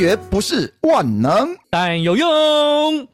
学不是万能，但有用。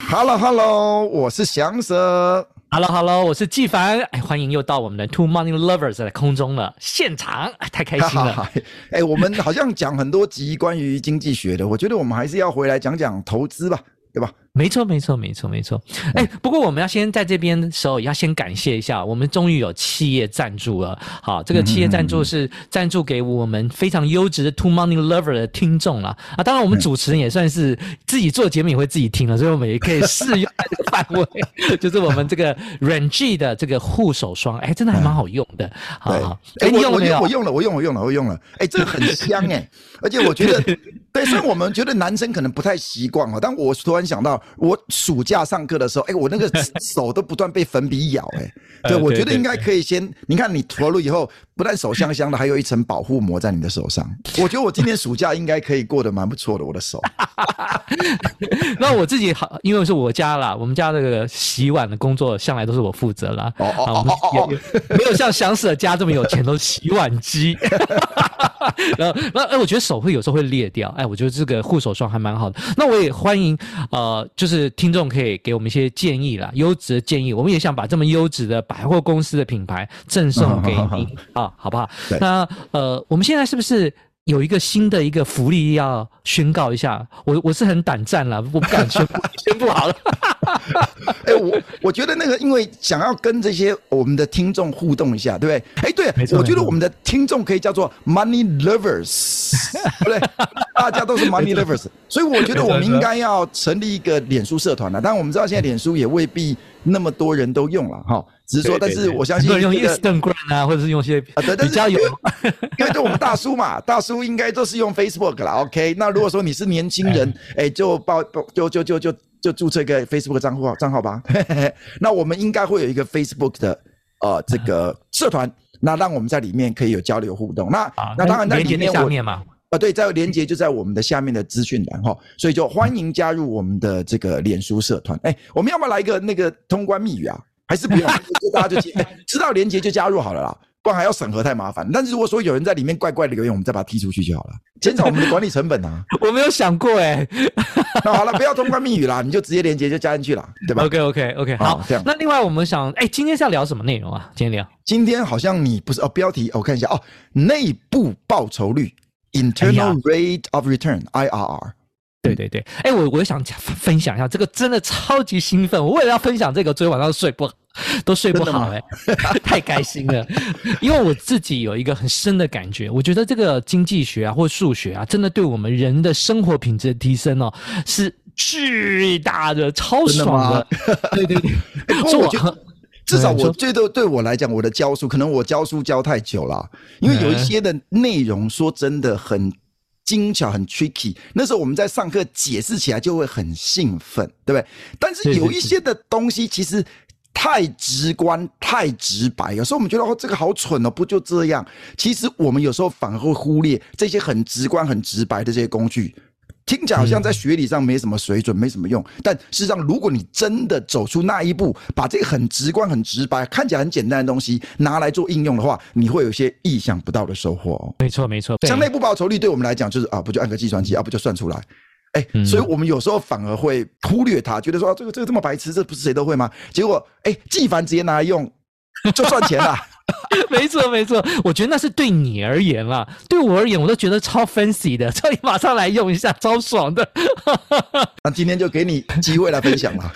Hello Hello，我是祥蛇。Hello Hello，我是纪凡。哎，欢迎又到我们的 Two Money Lovers 在空中了，现场太开心了。哎，我们好像讲很多集关于经济学的，我觉得我们还是要回来讲讲投资吧，对吧？没错，没错，没错，没错。哎，不过我们要先在这边的时候，也要先感谢一下，我们终于有企业赞助了。好，这个企业赞助是赞助给我们非常优质的 Two Money Lover 的听众了啊。当然，我们主持人也算是自己做节目也会自己听了，所以我们也可以试用这个范围，就是我们这个 Rengi 的这个护手霜，哎，真的还蛮好用的。好好，哎，你用了没有？我用了，我用，我用了，我用了。哎，这个很香哎，而且我觉得，对，所以我们觉得男生可能不太习惯哦，但我突然想到，我暑假上课的时候，哎、欸，我那个手都不断被粉笔咬、欸，哎，对，我觉得应该可以先，你看你涂了以后，不但手香香的，还有一层保护膜在你的手上。我觉得我今年暑假应该可以过得蛮不错的，我的手。那我自己好，因为是我家啦，我们家这个洗碗的工作向来都是我负责啦。哦哦哦哦，没有像祥舍家这么有钱，都是洗碗机。然后，那哎，我觉得手会有时候会裂掉，哎，我觉得这个护手霜还蛮好的。那我也欢迎，呃，就是听众可以给我们一些建议啦，优质的建议。我们也想把这么优质的百货公司的品牌赠送给你啊，好不好？那呃，我们现在是不是？有一个新的一个福利要宣告一下，我我是很胆战了，我不敢宣布，宣布好了。哎、欸，我我觉得那个，因为想要跟这些我们的听众互动一下，对不对？哎、欸，对，没错，我觉得我们的听众可以叫做 Money Lovers，对不对？大家都是 Money Lovers，所以我觉得我们应该要成立一个脸书社团了。当然，我们知道现在脸书也未必那么多人都用了哈。只是说，但是我相信用 Instagram 啊，或者是用些啊，对，比较有，因为对我们大叔嘛，大叔应该都是用 Facebook 啦。OK，那如果说你是年轻人，哎，就报报就就就就就注册一个 Facebook 账户账号吧。那我们应该会有一个 Facebook 的呃这个社团，那让我们在里面可以有交流互动。那那当然在里面嘛啊对，在连接就在我们的下面的资讯栏哈，所以就欢迎加入我们的这个脸书社团。哎，我们要不要来一个那个通关密语啊？还是不用，就 大家就知道连接就加入好了啦，不然还要审核太麻烦。但是如果说有人在里面怪怪的留言，我们再把他踢出去就好了，减少我们的管理成本啊。我没有想过哎，那 好了，不要通关密语啦，你就直接连接就加进去了，对吧？OK OK OK，好，这样。那另外我们想，哎，今天是要聊什么内容啊？今天聊，今天好像你不是哦，标题我看一下哦，内部报酬率 （Internal Rate of Return，IRR）。对对对，哎，我我想分享一下这个，真的超级兴奋。我为了要分享这个，昨天晚上睡不都睡不好，哎，太开心了。因为我自己有一个很深的感觉，我觉得这个经济学啊，或数学啊，真的对我们人的生活品质的提升哦，是巨大的、超爽的。的对对对，所以我觉得至少我最多对我来讲，我的教书可能我教书教太久了，因为有一些的内容说真的很。精巧很 tricky，那时候我们在上课解释起来就会很兴奋，对不对？但是有一些的东西其实太直观、太直白，有时候我们觉得哦，这个好蠢哦，不就这样？其实我们有时候反而会忽略这些很直观、很直白的这些工具。听起来好像在学理上没什么水准，没什么用。但事实上，如果你真的走出那一步，把这个很直观、很直白、看起来很简单的东西拿来做应用的话，你会有一些意想不到的收获哦。没错，没错。像内部报酬率对我们来讲，就是啊，不就按个计算机啊，不就算出来？哎、欸，所以我们有时候反而会忽略它，觉得说这个这个这么白痴，这不是谁都会吗？结果哎，纪凡直接拿来用就赚钱了。没错没错，我觉得那是对你而言啦，对我而言，我都觉得超 fancy 的，所以马上来用一下，超爽的。那今天就给你机会来分享了。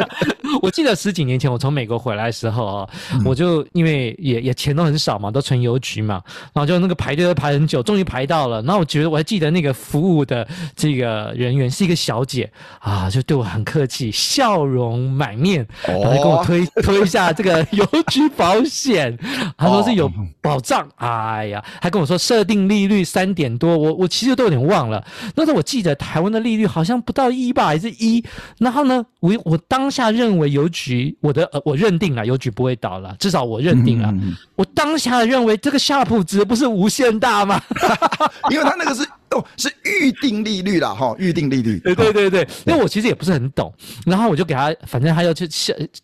我记得十几年前我从美国回来的时候啊，我就因为也也钱都很少嘛，都存邮局嘛，然后就那个排队都排很久，终于排到了。然后我觉得我还记得那个服务的这个人员是一个小姐啊，就对我很客气，笑容满面，然后就跟我推推一下这个邮局保险。他说是有保障，哎呀，还跟我说设定利率三点多，我我其实都有点忘了。那时候我记得台湾的利率好像不到一吧，还是一。然后呢，我我当下认为邮局，我的呃，我认定了邮局不会倒了，至少我认定了。嗯嗯嗯，我当下认为这个夏普值不是无限大吗？因为他那个是。哦，是预定利率啦，哈，预定利率。对对对对，因为我其实也不是很懂，然后我就给他，反正他要去，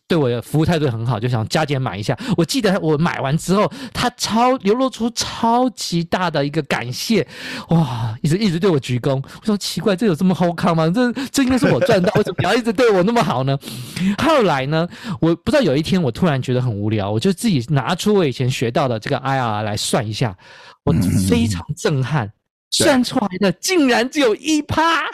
对我的服务态度很好，就想加减买一下。我记得我买完之后，他超流露出超级大的一个感谢，哇，一直一直对我鞠躬。我说奇怪，这有这么好看吗？这这应该是我赚到，为什么你要一直对我那么好呢？后来呢，我不知道有一天我突然觉得很无聊，我就自己拿出我以前学到的这个 IRR 来算一下，我非常震撼。算出来的竟然只有一趴，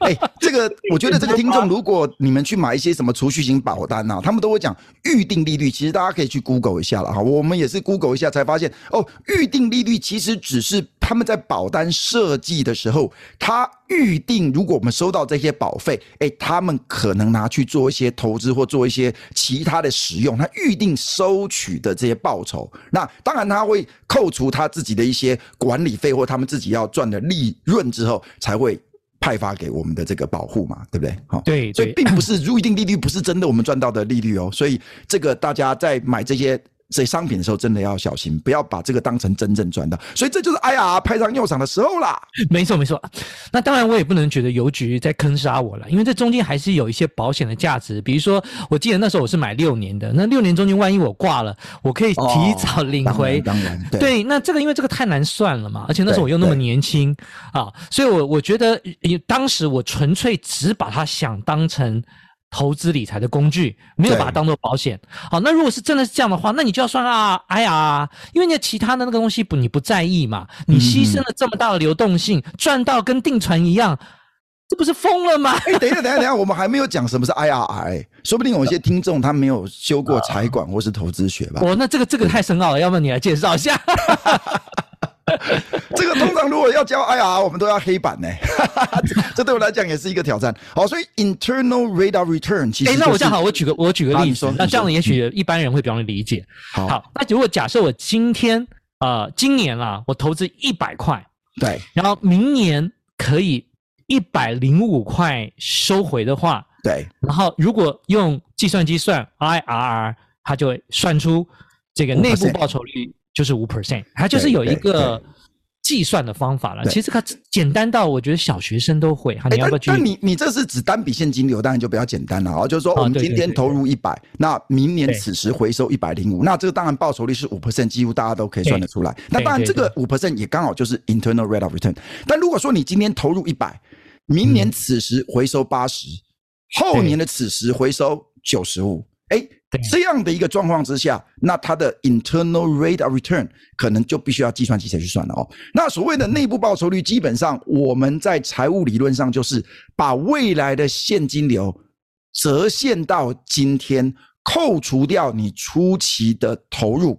哎，这个我觉得这个听众，如果你们去买一些什么储蓄型保单呐，他们都会讲预定利率，其实大家可以去 Google 一下了哈。我们也是 Google 一下才发现，哦，预定利率其实只是他们在保单设计的时候，他预定如果我们收到这些保费，哎，他们可能拿去做一些投资或做一些其他的使用，他预定收取的这些报酬，那当然他会扣除他自己的一些管理费或他们自己要。要赚的利润之后，才会派发给我们的这个保护嘛，对不对？好，对，所以并不是预定利率不是真的我们赚到的利率哦，所以这个大家在买这些。所以商品的时候真的要小心，不要把这个当成真正赚到。所以这就是 IRR 派上用场的时候啦。没错没错，那当然我也不能觉得邮局在坑杀我了，因为这中间还是有一些保险的价值。比如说，我记得那时候我是买六年的，那六年中间万一我挂了，我可以提早领回。当然，当然对，对。那这个因为这个太难算了嘛，而且那时候我又那么年轻啊，所以我我觉得当时我纯粹只把它想当成。投资理财的工具，没有把它当做保险。好，那如果是真的是这样的话，那你就要算啊，IRR，因为你的其他的那个东西不你不在意嘛，你牺牲了这么大的流动性，赚、嗯、到跟定存一样，这不是疯了吗？哎、欸，等一下，等一下，等一下，我们还没有讲什么是 IRR，说不定有些听众他没有修过财管或是投资学吧？哦，那这个这个太深奥了，要不然你来介绍一下？这个通常如果要教 IRR，我们都要黑板呢。这对我来讲也是一个挑战。好，所以 internal rate of return 其实、就是……哎、欸，那我这样好，我举个我举个例子，啊、那这样也许一般人会比较容易理解。好，好，那如果假设我今天呃今年啊，我投资一百块，对，然后明年可以一百零五块收回的话，对，然后如果用计算机算 IRR，它就会算出这个内部报酬率。就是五 percent，它就是有一个计算的方法了。其实它简单到我觉得小学生都会。你要不要去？但你你这是指单笔现金流，当然就比较简单了啊。就是说，我们今天投入一百，那明年此时回收一百零五，那这个当然报酬率是五 percent，几乎大家都可以算得出来。那当然这个五 percent 也刚好就是 internal rate of return。但如果说你今天投入一百，明年此时回收八十，后年的此时回收九十五，哎。这样的一个状况之下，那它的 internal rate of return 可能就必须要计算机才去算了哦。那所谓的内部报酬率，基本上我们在财务理论上就是把未来的现金流折现到今天，扣除掉你初期的投入，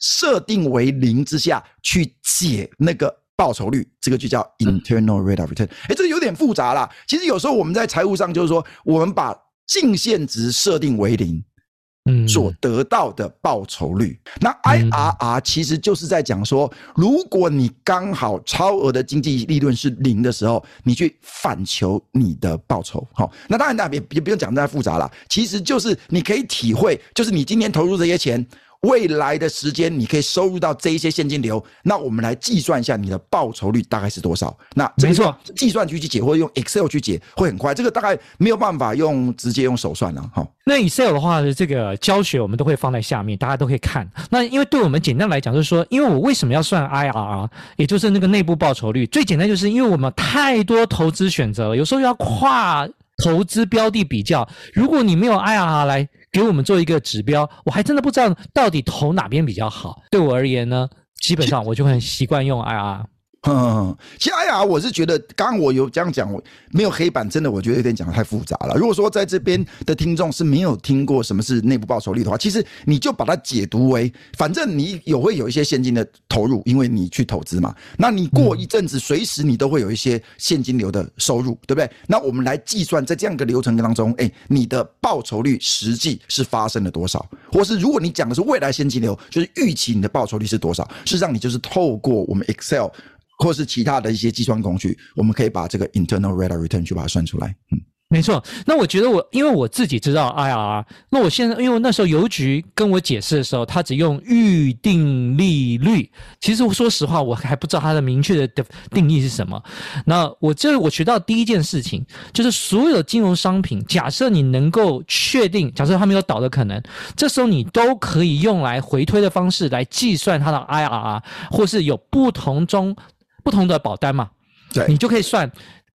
设定为零之下去解那个报酬率，这个就叫 internal rate of return。哎，这个有点复杂啦。其实有时候我们在财务上就是说，我们把净现值设定为零。嗯，所得到的报酬率，那 IRR 其实就是在讲说，如果你刚好超额的经济利润是零的时候，你去反求你的报酬。好，那当然大家也也不用讲太复杂了，其实就是你可以体会，就是你今天投入这些钱。未来的时间，你可以收入到这一些现金流。那我们来计算一下你的报酬率大概是多少？那没错，计算机去解或者用 Excel 去解会很快。这个大概没有办法用直接用手算了哈。那 Excel 的话，这个教学我们都会放在下面，大家都可以看。那因为对我们简单来讲，就是说，因为我为什么要算 IRR，也就是那个内部报酬率？最简单就是因为我们太多投资选择了，有时候要跨。投资标的比较，如果你没有 IRR 来给我们做一个指标，我还真的不知道到底投哪边比较好。对我而言呢，基本上我就很习惯用 IRR。嗯，其实 IRR 我是觉得，刚刚我有这样讲，我没有黑板，真的我觉得有点讲得太复杂了。如果说在这边的听众是没有听过什么是内部报酬率的话，其实你就把它解读为，反正你有会有一些现金的投入，因为你去投资嘛。那你过一阵子，随时你都会有一些现金流的收入，对不对？那我们来计算在这样一个流程当中，哎，你的报酬率实际是发生了多少？或是如果你讲的是未来现金流，就是预期你的报酬率是多少？事实上，你就是透过我们 Excel。或是其他的一些计算工具，我们可以把这个 internal rate of return 去把它算出来。嗯，没错。那我觉得我因为我自己知道 IRR，那我现在因为那时候邮局跟我解释的时候，他只用预定利率。其实说实话，我还不知道它的明确的定义是什么。那我这我学到第一件事情就是，所有金融商品，假设你能够确定，假设它没有倒的可能，这时候你都可以用来回推的方式来计算它的 IRR，或是有不同中。不同的保单嘛，对，你就可以算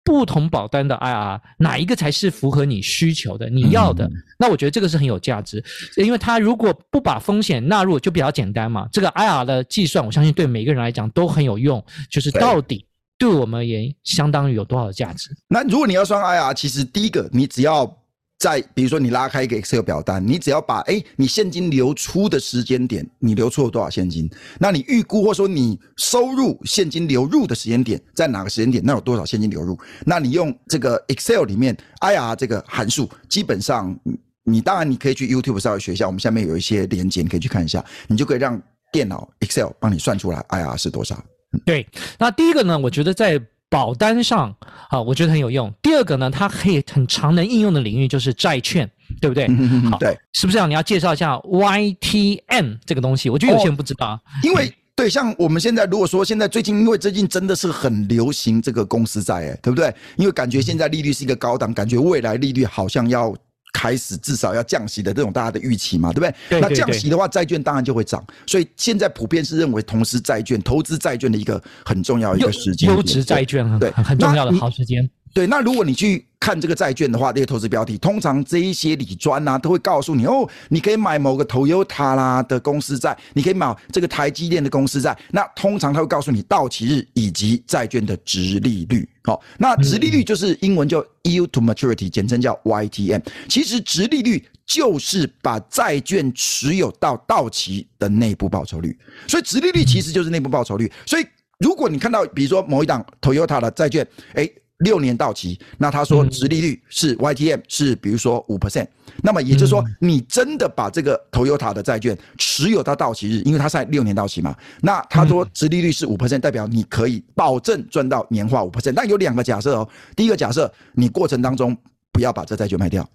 不同保单的 IRR 哪一个才是符合你需求的、你要的。嗯、那我觉得这个是很有价值，因为它如果不把风险纳入，就比较简单嘛。这个 IRR 的计算，我相信对每个人来讲都很有用。就是到底对我们而言，相当于有多少的价值？那如果你要算 IRR，其实第一个你只要。在比如说你拉开一个 Excel 表单，你只要把哎你现金流出的时间点，你流出了多少现金？那你预估或说你收入现金流入的时间点在哪个时间点？那有多少现金流入？那你用这个 Excel 里面 IR 这个函数，基本上你当然你可以去 YouTube 稍微学一下，我们下面有一些连接，你可以去看一下，你就可以让电脑 Excel 帮你算出来 IR 是多少。对，那第一个呢，我觉得在。保单上啊，我觉得很有用。第二个呢，它可以很常能应用的领域就是债券，对不对？好，对，是不是这样？你要介绍一下 YTM 这个东西？我觉得有些人不知道。哦，因为对，像我们现在如果说现在最近，因为最近真的是很流行这个公司债，哎，对不对？因为感觉现在利率是一个高档，感觉未来利率好像要。开始至少要降息的这种大家的预期嘛，对不对？对对对，那降息的话，债券当然就会涨。所以现在普遍是认为，同时债券投资债券的一个很重要一个时间，优质债券对，很重要的好时间。对，那如果你去看这个债券的话，这些投资标的，通常这一些理专啊，都会告诉你哦，你可以买某个 Toyota 啦的公司债，你可以买这个台积电的公司债。那通常他会告诉你到期日以及债券的值利率。好，那值利率就是英文叫 Yield to Maturity，简称叫 YTM。其实值利率就是把债券持有到到期的内部报酬率，所以值利率其实就是内部报酬率。所以如果你看到比如说某一档 Toyota 的债券，哎。六年到期，那他说殖利率是 YTM 是比如说五。percent，那么也就是说你真的把这个 Toyota 的债券持有到到期日，因为它在六年到期嘛，那他说殖利率是五 percent，代表你可以保证赚到年化五。percent。但有两个假设哦，第一个假设你过程当中不要把这债券卖掉，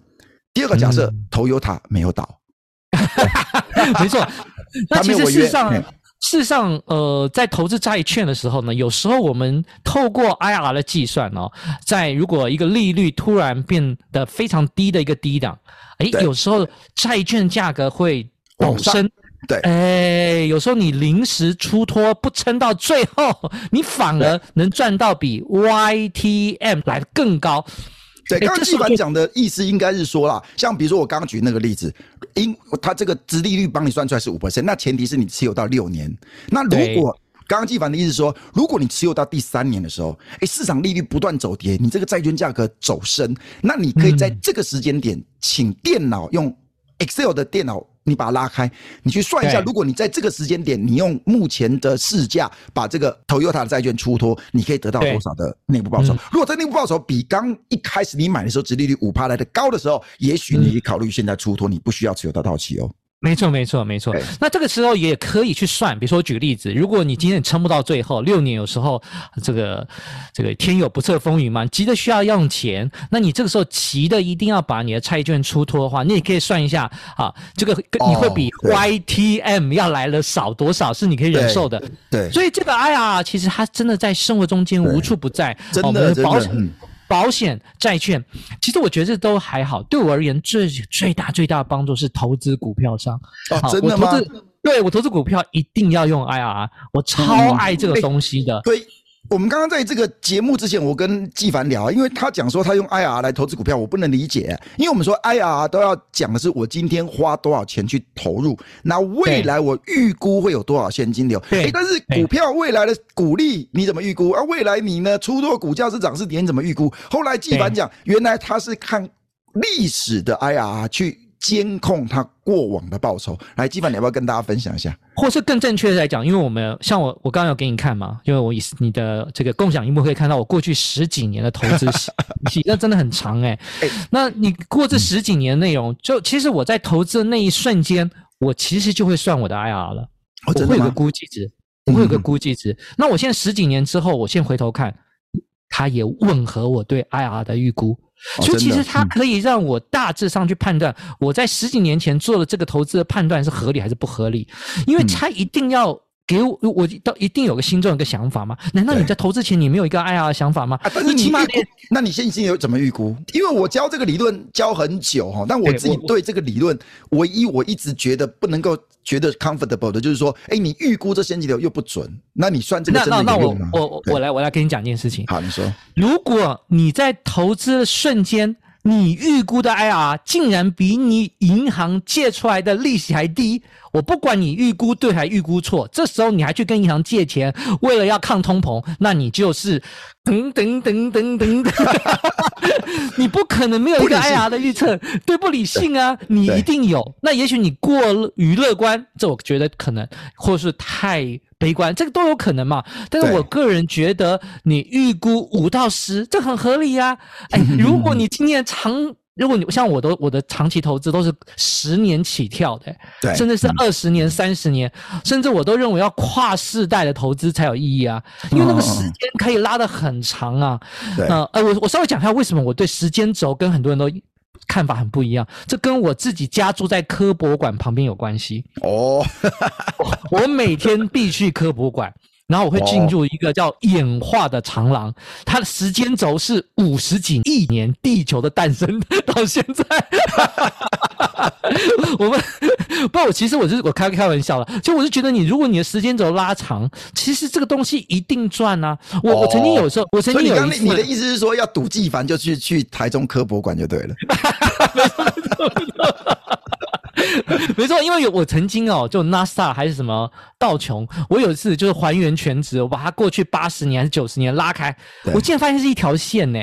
第二个假设 Toyota 没有倒，没错，那其实事实上。事实上，呃，在投资债券的时候呢，有时候我们透过 IRR 的计算哦，在如果一个利率突然变得非常低的一个低档，哎，有时候债券价格会陡升，对，哎，有时候你临时出脱不撑到最后，你反而能赚到比 YTM 来的更高。对，刚刚纪凡讲的意思应该是说啦，像比如说我刚刚举那个例子，因他这个殖利率帮你算出来是五 percent，那前提是你持有到六年。那如果刚刚纪凡的意思说，如果你持有到第三年的时候，哎，市场利率不断走跌，你这个债券价格走升，那你可以在这个时间点，请电脑用 Excel 的电脑。你把它拉开，你去算一下，如果你在这个时间点，你用目前的市价把这个 Toyota 的债券出脱，你可以得到多少的内部报酬？如果这内部报酬比刚一开始你买的时候殖利率五趴来的高的时候，也许你考虑现在出脱，你不需要持有到到期哦。没错，没错，没错。那这个时候也可以去算，比如说举个例子，如果你今天撑不到最后六年，有时候这个这个天有不测风云嘛，急的需要用钱，那你这个时候急的一定要把你的债券出脱的话，你也可以算一下啊，这个你会比 YTM 要来了少多少，是你可以忍受的。对，所以这个 IR，其实它真的在生活中间无处不在，真的，真的。保险、债券，其实我觉得这都还好。对我而言，最最大最大的帮助是投资股票上。哦，真的吗？我对我投资股票一定要用 IRR，我超爱这个东西的。对、嗯，我们刚刚在这个节目之前，我跟纪凡聊，因为他讲说他用 IRR 来投资股票，我不能理解，因为我们说 IRR 都要讲的是我今天花多少钱去投入，那未来我预估会有多少现金流。哎，但是股票未来的股利你怎么预估？而未来你呢？出多股价是涨是跌，你怎么预估？后来纪凡讲，原来他是看历史的 IRR 去。监控他过往的报酬，来，基凡，你要不要跟大家分享一下？或是更正确的来讲，因为我们像我，我刚刚有给你看嘛，因为我以你的这个共享荧幕可以看到我过去十几年的投资 史，那真的很长哎、欸。那你过这十几年的内容，就其实我在投资的那一瞬间，我其实就会算我的 IR 了，我会有个估计值，我会有个估计值。那我现在十几年之后，我现在回头看，它也吻合我对 IR 的预估。所以其实它可以让我大致上去判断，我在十几年前做的这个投资的判断是合理还是不合理，因为它一定要。给我，我到一定有个心中有个想法吗？难道你在投资前你没有一个 IR 的想法吗？啊、但是你预估，那你现在有怎么预估？因为我教这个理论教很久哈，但我自己对这个理论唯一我一直觉得不能够觉得 comfortable 的就是说，哎，你预估这现金流又不准，那你算这个真的有用吗？那那我我我来我来跟你讲一件事情。好，你说，如果你在投资的瞬间。你预估的 IR 竟然比你银行借出来的利息还低，我不管你预估对还预估错，这时候你还去跟银行借钱，为了要抗通膨，那你就是等等等等等等，你不可能没有一个 IR 的预测，对，不理性啊，你一定有。那也许你过于乐观，这我觉得可能，或是太。悲观，这个都有可能嘛？但是我个人觉得，你预估五到十，这很合理呀、啊。哎，如果你今年长，如果你像我都我的长期投资都是十年起跳的，对，甚至是二十年、三十年，甚至我都认为要跨世代的投资才有意义啊，因为那个时间可以拉得很长啊。对，呃，我我稍微讲一下为什么我对时间轴跟很多人都。看法很不一样，这跟我自己家住在科博馆旁边有关系哦。我每天必去科博馆，然后我会进入一个叫演化的长廊，它的时间轴是五十几亿年，地球的诞生 到现在。我们不，我其实我是我开开玩笑了，就我是觉得你，如果你的时间轴拉长，其实这个东西一定赚啊。我我曾经有时候，我曾经有一次，你的意思是说要赌纪凡就去去台中科博馆就对了。没错因为有我曾经哦，就 NASA 还是什么道琼，我有一次就是还原全值，我把它过去八十年还是九十年拉开，我竟然发现是一条线呢。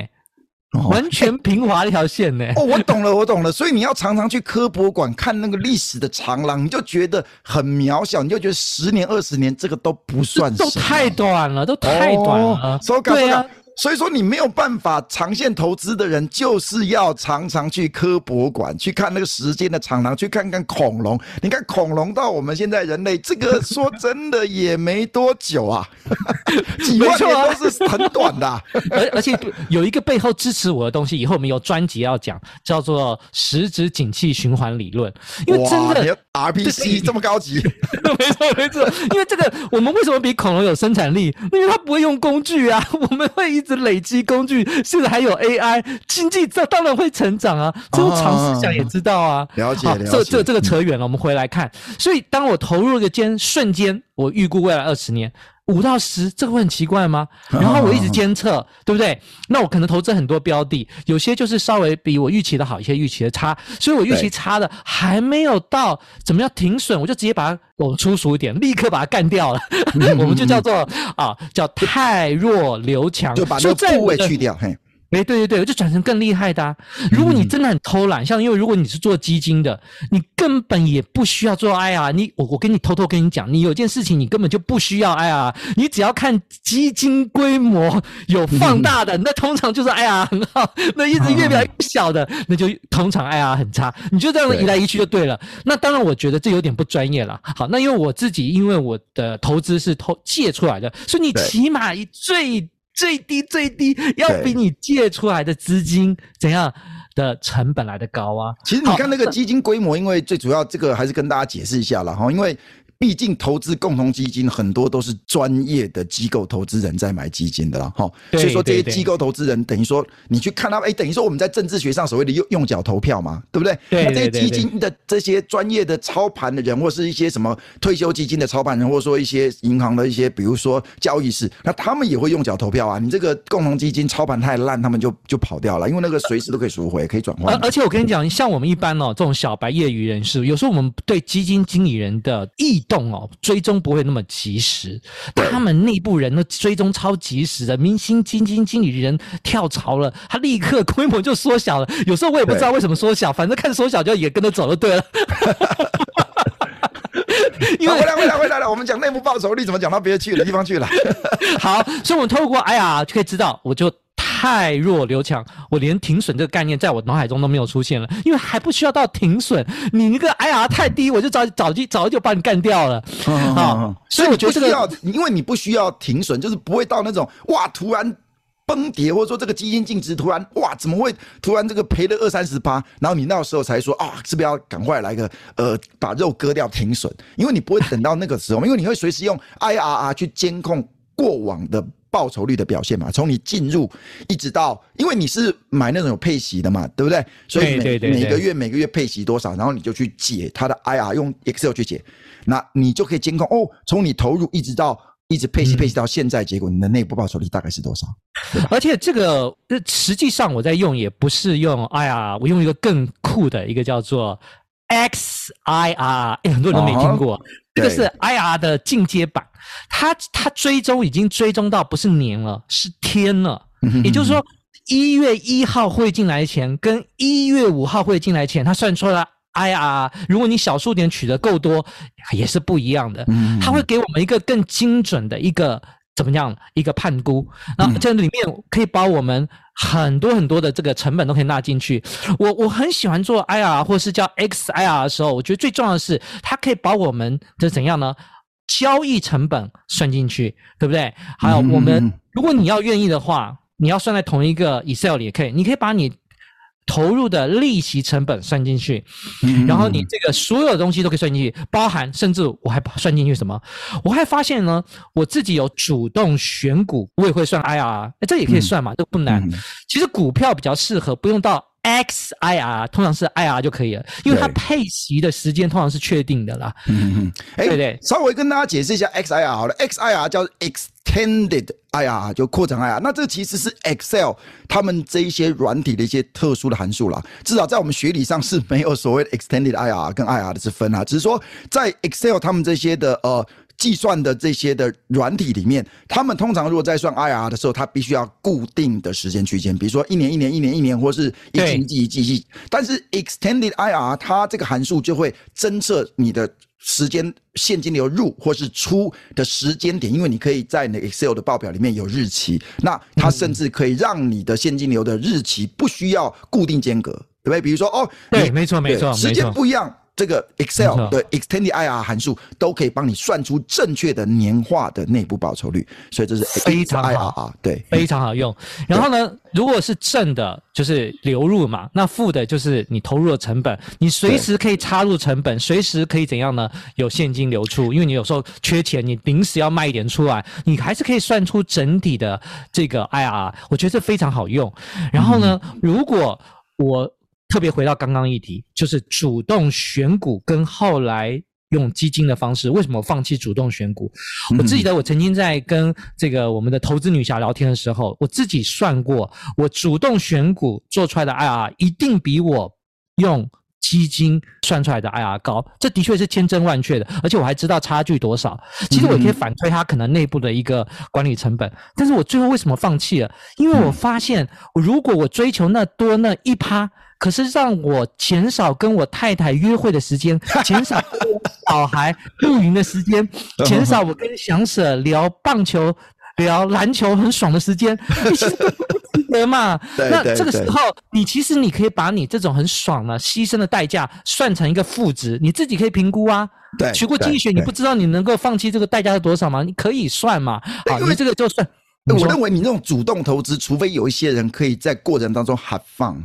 完全平滑一条线呢、欸！哦，我懂了，我懂了。所以你要常常去科博馆看那个历史的长廊，你就觉得很渺小，你就觉得十年、二十年这个都不算什太短了，都太短了。对啊。所以说，你没有办法长线投资的人，就是要常常去科博馆去看那个时间的长廊，去看看恐龙。你看恐龙到我们现在人类，这个说真的也没多久啊，几万年都是很短的、啊。而而且有一个背后支持我的东西，以后我们有专辑要讲，叫做实质景气循环理论。因为真的 RPC 这么高级，没错没错。因为这个，我们为什么比恐龙有生产力？因为它不会用工具啊，我们会一。是累积工具，现在还有 AI，经济这当然会成长啊！这种常识想也知道啊。了解，好，这这这个扯远了，我们回来看。所以，当我投入一个间瞬间，我预估未来二十年。五到十，这个会很奇怪吗？然后我一直监测，对不对？那我可能投资很多标的，有些就是稍微比我预期的好，一些预期的差，所以我预期差的还没有到怎么样停损，我就直接把它，我粗俗一点，立刻把它干掉了。我们就叫做啊，叫太弱留强，就把那个部位去掉，嘿。哎，对对对，我就转成更厉害的啊。如果你真的很偷懒，像因为如果你是做基金的，你根本也不需要做 IR。你我我跟你偷偷跟你讲，你有件事情你根本就不需要 IR，你只要看基金规模有放大的，那通常就是 IR 很好；那一直越来越小的，那就通常 IR 很差。你就这样移来移去就对了。那当然，我觉得这有点不专业了。好，那因为我自己因为我的投资是投借出来的，所以你起码以最。最低最低要比你借出来的资金怎样的成本来的高啊？其实你看那个基金规模，因为最主要这个还是跟大家解释一下了哈，因为毕竟投资共同基金很多都是专业的机构投资人在买基金的啦，哈。所以说这些机构投资人等于说你去看他们，哎，等于说我们在政治学上所谓的用用脚投票嘛，对不对？对。那这些基金的这些专业的操盘的人，或是一些什么退休基金的操盘人，或者说一些银行的一些，比如说交易室，那他们也会用脚投票啊。你这个共同基金操盘太烂，他们就就跑掉了，因为那个随时都可以赎回，可以转换。而而且我跟你讲，像我们一般哦，这种小白业余人士，有时候我们对基金经理人的异动哦追踪不会那么及时，他们内部人的追踪超及时的。明星基金经理人跳槽了，他立刻规模就缩小了。有时候我也不知道为什么缩小，反正看缩小就也跟着走就对了。因为回来回来回来了，我们讲内部报酬率怎么讲到别的去了地方去了？好，所以我们透过 IRR 就可以知道，我就。太弱留强，我连停损这个概念在我脑海中都没有出现了，因为还不需要到停损。你那个 IRR 太低，我就早早就早就把你干掉了。啊，所以我觉得这个要，因为你不需要停损，就是不会到那种哇突然崩跌，或者说这个基金净值突然哇怎么会突然这个赔了二三十八，然后你那时候才说啊是不是要赶快来个呃把肉割掉停损？因为你不会等到那个时候，因为你会随时用 IRR 去监控过往的。报酬率的表现嘛，从你进入一直到，因为你是买那种有配息的嘛，对不对？所以每每个月每个月配息多少，然后你就去解它的 IR，用 Excel 去解，那你就可以监控哦，从你投入一直到一直配息配息到现在，结果你的内部报酬率大概是多少？而且这个实际上我在用也不是用 IR，我用一个更酷的一个叫做 XIR，哎，很多人都没听过。哦这个是 IR 的进阶版，它它追踪已经追踪到不是年了，是天了。也就是说，一月一号汇进来前跟一月五号汇进来前，它算出来 IR，如果你小数点取得够多，也是不一样的。它会给我们一个更精准的一个怎么样一个判估，那这里面可以把我们。很多很多的这个成本都可以纳进去。我我很喜欢做 IR 或是叫 XIR 的时候，我觉得最重要的是它可以把我们的怎样呢？交易成本算进去，对不对？还有我们，如果你要愿意的话，你要算在同一个 Excel 里也可以。你可以把你。投入的利息成本算进去，然后你这个所有的东西都可以算进去，包含甚至我还算进去什么？我还发现呢，我自己有主动选股，我也会算 IRR，哎，这也可以算嘛，这不难。其实股票比较适合，不用到 XIR，通常是 IR 就可以了，因为它配息的时间通常是确定的啦。嗯嗯，哎，对对，稍微跟大家解释一下 XIR 好了，XIR 叫 X。Extended IR 就扩展 IR，那这其实是 Excel 他们这一些软体的一些特殊的函数啦。至少在我们学理上是没有所谓 Extended IR 跟 IR 的之分啊。只是说在 Excel 他们这些的呃计算的这些的软体里面，他们通常如果在算 IR 的时候，它必须要固定的时间区间，比如说一年一年一年一年，或是一季一季一季一季。但是 Extended IR 它这个函数就会侦测你的。时间现金流入或是出的时间点，因为你可以在那 Excel 的报表里面有日期，那它甚至可以让你的现金流的日期不需要固定间隔，对不对？比如说哦，对，没错没错，时间不一样。这个 Excel 的 Extended IR 函数都可以帮你算出正确的年化的内部报酬率，所以这是非常好，对，非常好用。然后呢，如果是正的，就是流入嘛，那负的就是你投入的成本，你随时可以插入成本，随时可以怎样呢？有现金流出，因为你有时候缺钱，你临时要卖一点出来，你还是可以算出整体的这个 IR，我觉得这非常好用。然后呢，如果我特别回到刚刚议题，就是主动选股跟后来用基金的方式，为什么放弃主动选股？我记得我曾经在跟这个我们的投资女侠聊天的时候，我自己算过，我主动选股做出来的 IRR 一定比我用基金算出来的 IRR 高，这的确是千真万确的，而且我还知道差距多少。其实我也可以反推它可能内部的一个管理成本，但是我最后为什么放弃了？因为我发现，如果我追求那多那一趴。可是让我减少跟我太太约会的时间，减少跟我小孩露营的时间，减少我跟翔 Sir 聊棒球、聊篮球很爽的时间，你 其实都不值得嘛。那这个时候，你其实你可以把你这种很爽的牺牲的代价算成一个负值，你自己可以评估啊。对，学过经济学，你不知道你能够放弃这个代价是多少吗？你可以算嘛。好，你这个就算。我认为你那种主动投资，除非有一些人可以在过程当中 have fun。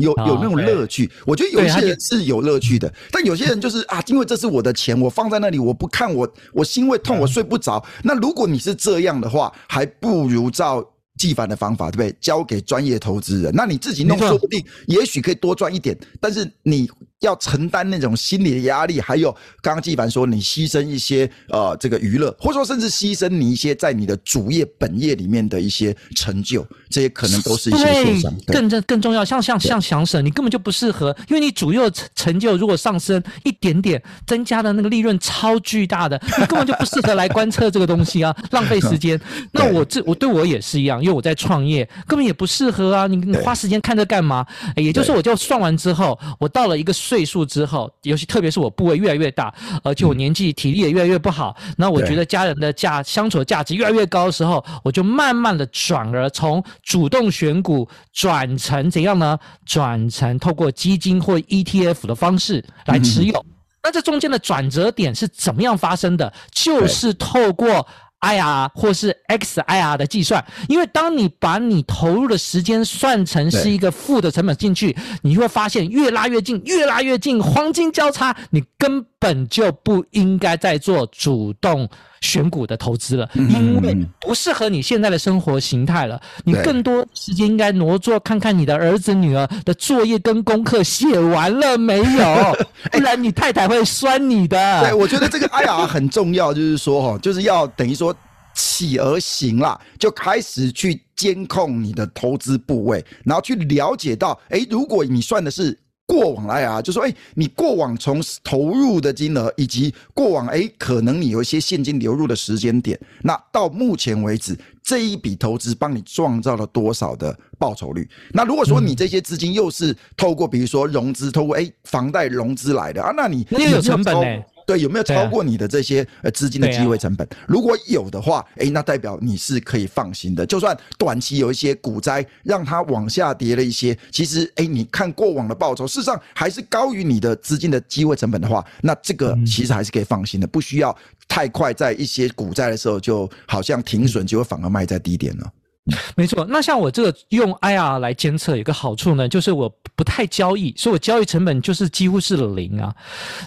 有有那种乐趣。我觉得有些人是有乐趣的，但有些人就是啊，因为这是我的钱，我放在那里，我不看我我心会痛，我睡不着。那如果你是这样的话，还不如照。纪凡的方法，对不对？交给专业投资人，那你自己弄，说不定也许可以多赚一点。但是你要承担那种心理的压力，还有刚刚纪凡说，你牺牲一些呃这个娱乐，或者说甚至牺牲你一些在你的主业本业里面的一些成就，这些可能都是一些受伤。更更更重要，像像像翔 Sir，你根本就不适合，因为你主业成就如果上升一点点，增加的那个利润超巨大的，你根本就不适合来观测这个东西啊，浪费时间。那我这我对我也是一样，因为我在创业，根本也不适合啊，你你花时间看这干嘛？也就是说，我就算完之后，我到了一个。岁数之后，尤其特别是我部位越来越大，而且我年纪体力也越来越不好，那我觉得家人的价相处的价值越来越高的时候，我就慢慢的转而从主动选股转成怎样呢？转成透过基金或 ETF 的方式来持有。那这中间的转折点是怎么样发生的？就是透过。IR 或是 XIR 的计算，因为当你把你投入的时间算成是一个负的成本进去，你会发现越拉越近，越拉越近，黄金交叉，你根本就不应该再做主动选股的投资了，因为不适合你现在的生活形态了。你更多时间应该挪作看看你的儿子女儿的作业跟功课写完了没有，不然你太太会酸你的。对，我觉得这个 IR 很重要，就是说哈，就是要等于说起而行啦，就开始去监控你的投资部位，然后去了解到，诶，如果你算的是。过往来啊，就说哎，你过往从投入的金额，以及过往哎，可能你有一些现金流入的时间点，那到目前为止，这一笔投资帮你创造了多少的报酬率？那如果说你这些资金又是透过比如说融资，透过哎房贷融资来的啊，那你那有成本呢？对，有没有超过你的这些呃资金的机会成本？如果有的话，诶，那代表你是可以放心的。就算短期有一些股灾，让它往下跌了一些，其实诶，你看过往的报酬，事实上还是高于你的资金的机会成本的话，那这个其实还是可以放心的，不需要太快在一些股灾的时候就好像停损，就会反而卖在低点了。没错，那像我这个用 IR 来监测，有个好处呢，就是我不太交易，所以我交易成本就是几乎是零啊。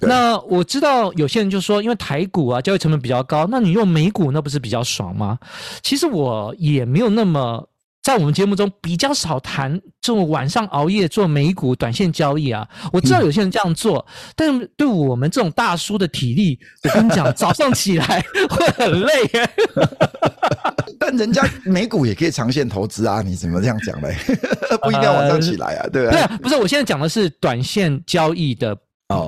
那我知道有些人就说，因为台股啊交易成本比较高，那你用美股那不是比较爽吗？其实我也没有那么。在我们节目中比较少谈这种晚上熬夜做美股短线交易啊，我知道有些人这样做，嗯、但是对我们这种大叔的体力，我跟你讲，早上起来会很累。但人家美股也可以长线投资啊，你怎么这样讲嘞？不一定要晚上起来啊，对吧？对啊，不是，我现在讲的是短线交易的。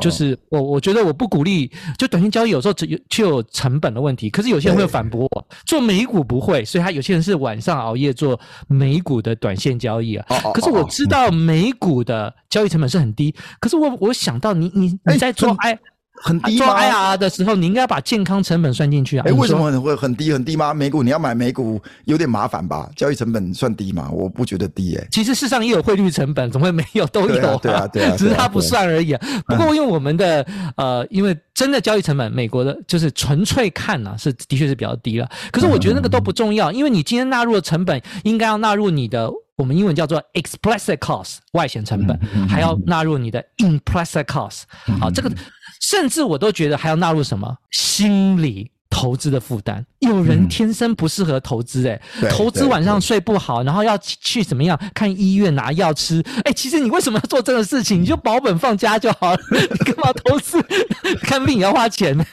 就是我，我觉得我不鼓励，就短线交易有时候只有就有成本的问题。可是有些人会反驳我，做美股不会，所以他有些人是晚上熬夜做美股的短线交易啊。可是我知道美股的交易成本是很低，可是我我想到你你你在做 I。很低吗？做 IR 的时候，你应该把健康成本算进去啊。哎、欸，为什么会很低很低吗？美股你要买美股有点麻烦吧？交易成本算低吗？我不觉得低诶、欸。其实世上也有汇率成本，怎么会没有？都有。对啊，对啊，对啊。只是它不算而已啊。不过因为我们的呃，因为真的交易成本，美国的就是纯粹看呢、啊，是的确是比较低了。可是我觉得那个都不重要，因为你今天纳入的成本，应该要纳入你的我们英文叫做 explicit cost 外显成本，还要纳入你的 implicit cost。好，这个。甚至我都觉得还要纳入什么心理投资的负担。有人天生不适合投资、欸，诶、嗯，投资晚上睡不好，然后要去怎么样看医院拿药吃？诶、欸，其实你为什么要做这个事情？你就保本放家就好了，你干嘛投资？看病也要花钱呢。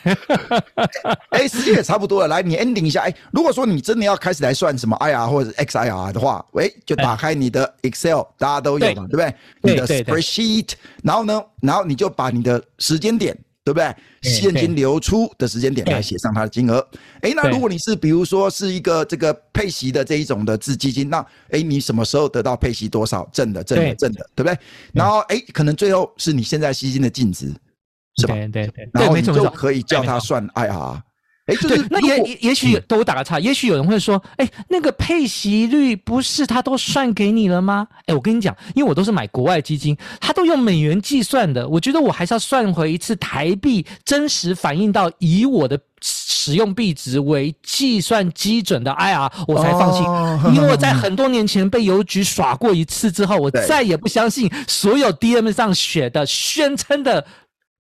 诶，时间也差不多了，来，你 ending 一下。诶，如果说你真的要开始来算什么 IR 或者 XIR 的话，喂，就打开你的 Excel，大家都有嘛，对不对？你的 Spreadsheet，然后呢，然后你就把你的时间点。对不对？现金流出的时间点来写上它的金额。哎，那如果你是比如说是一个这个配息的这一种的资基金，那哎，你什么时候得到配息多少？正的，正的，正的，对不对？然后哎，可能最后是你现在基金的净值，是吧？对对对。然后你就可以叫它算 IR。哎，就是那也也也许都打个岔，也许有人会说，哎，那个配息率不是他都算给你了吗？哎，我跟你讲，因为我都是买国外基金，他都用美元计算的，我觉得我还是要算回一次台币，真实反映到以我的使用币值为计算基准的 IR，我才放心。哦、因为我在很多年前被邮局耍过一次之后，我再也不相信所有 DM 上写的宣称的。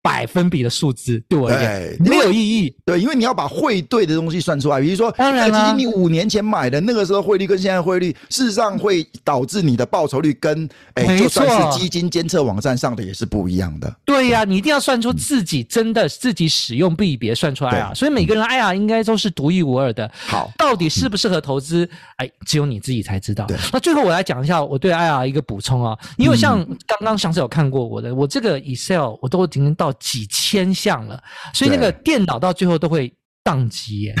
百分比的数字对我而言没有意义。对，因为你要把汇兑的东西算出来。比如说，当然了，你五年前买的那个时候汇率跟现在汇率，事实上会导致你的报酬率跟哎，就算是基金监测网站上的也是不一样的。对呀、啊，你一定要算出自己真的自己使用币别算出来啊。所以每个人 IR 应该都是独一无二的。好，到底适不适合投资？哎，只有你自己才知道。那最后我来讲一下我对 IR 一个补充啊，因为像刚刚祥子有看过我的，我这个 Excel 我都已经到。几千项了，所以那个电脑到最后都会宕机耶，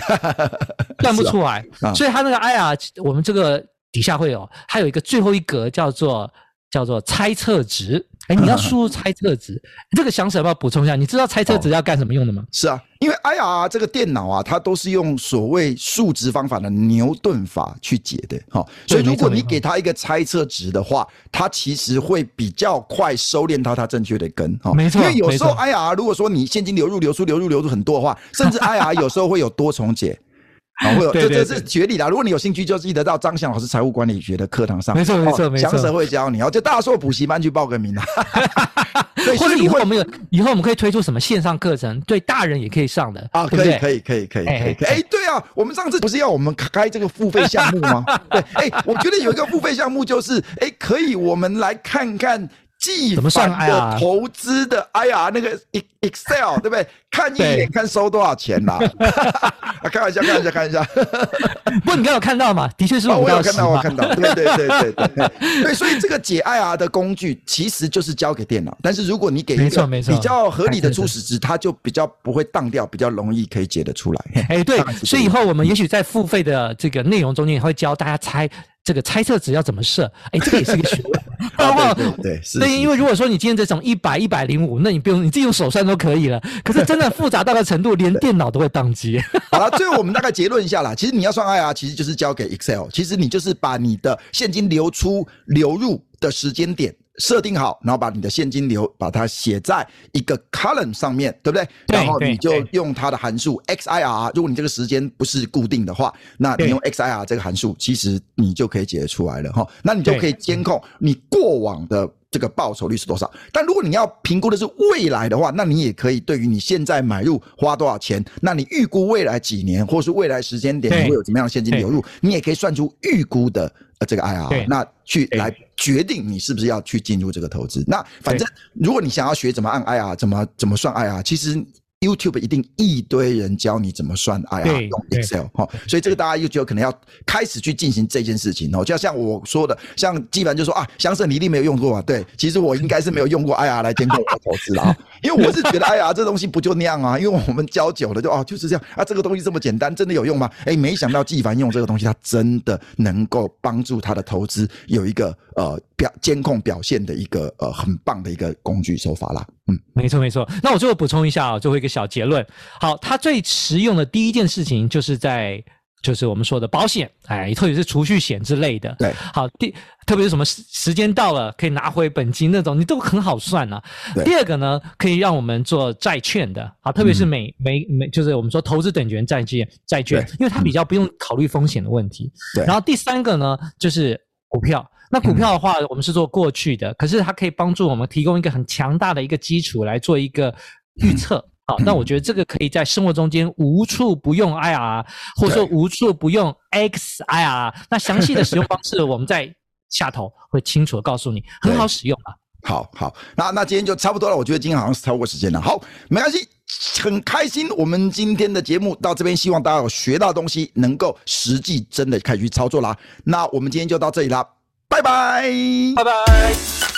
算不出来。所以它那个 IR，我们这个底下会有，还有一个最后一格叫做叫做猜测值。哎，你要输入猜测值，这个详细要不要补充一下？你知道猜测值要干什么用的吗？是啊。因为 IR 这个电脑啊，它都是用所谓数值方法的牛顿法去解的，哈，所以如果你给它一个猜测值的话，它其实会比较快收敛到它正确的根，哈，没错。因为有时候 IR 如果说你现金流入、流出、流入、流入很多的话，甚至 IR 有时候会有多重解。好，会有，这这是学理啦。如果你有兴趣，就记得到张翔老师财务管理学的课堂上，没错没错没错，翔 Sir 会教你。哦，就大硕补习班去报个名啊。对，或者以后我们有，以后我们可以推出什么线上课程，对大人也可以上的啊？可以可以可以可以可以。哎，对啊，我们上次不是要我们开这个付费项目吗？对，哎，我觉得有一个付费项目就是，哎，可以我们来看看。计算呀投资的哎呀那个 Excel 对不对？看一眼看收多少钱啦？开玩笑，开玩笑，开玩笑。不，你刚有看到嘛？的确是我有看到，我看到。对对对对对 对，所以这个解 IR 的工具其实就是交给电脑，但是如果你给一个比较合理的初始值，它就比较不会荡掉，比较容易可以解得出来。哎，对，所以以后我们也许在付费的这个内容中间也会教大家猜。这个猜测值要怎么设？哎，这个也是一个学问。啊，对对对，是。对，因为如果说你今天这种一百、一百零五，那你不用你自己用手算都可以了。可是真的复杂到个程度，连电脑都会宕机。好了，最后我们大概结论一下啦。其实你要算 IR，其实就是交给 Excel。其实你就是把你的现金流出、流入的时间点。设定好，然后把你的现金流把它写在一个 column 上面，对不对？对，然后你就用它的函数 XIR。如果你这个时间不是固定的话，那你用 XIR 这个函数，其实你就可以解得出来了哈。那你就可以监控你过往的这个报酬率是多少。但如果你要评估的是未来的话，那你也可以对于你现在买入花多少钱，那你预估未来几年或是未来时间点你会有怎么样的现金流入，你也可以算出预估的。这个 IR，那去来决定你是不是要去进入这个投资。那反正如果你想要学怎么按 IR，怎么怎么算 IR，其实。YouTube 一定一堆人教你怎么算 IR 用 Excel 哈，所以这个大家就有可能要开始去进行这件事情哦。就像我说的，像基本就说啊，祥生你一定没有用过啊。对，其实我应该是没有用过 IR 来监控我的投资啊，因为我是觉得 IR 这东西不就那样啊？因为我们教久了就哦就是这样啊，这个东西这么简单，真的有用吗？哎，没想到纪凡用这个东西，他真的能够帮助他的投资有一个呃表监控表现的一个呃很棒的一个工具手法啦。嗯，没错没错。那我最后补充一下啊，最后一个小结论。好，它最实用的第一件事情就是在就是我们说的保险，哎，特别是储蓄险之类的。对，好，第特别是什么时时间到了可以拿回本金那种，你都很好算啊。第二个呢，可以让我们做债券的，啊，特别是美美美，就是我们说投资等权债券债券，因为它比较不用考虑风险的问题。对。然后第三个呢，就是股票。那股票的话，我们是做过去的，可是它可以帮助我们提供一个很强大的一个基础来做一个预测。好，那我觉得这个可以在生活中间无处不用 IR，或者说无处不用 XIR。那详细的使用方式，我们在下头会清楚的告诉你，很好使用啊。好好，那那今天就差不多了。我觉得今天好像是超过时间了。好，没关系，很开心。我们今天的节目到这边，希望大家有学到东西，能够实际真的开始去操作啦。那我们今天就到这里啦。拜拜，拜拜。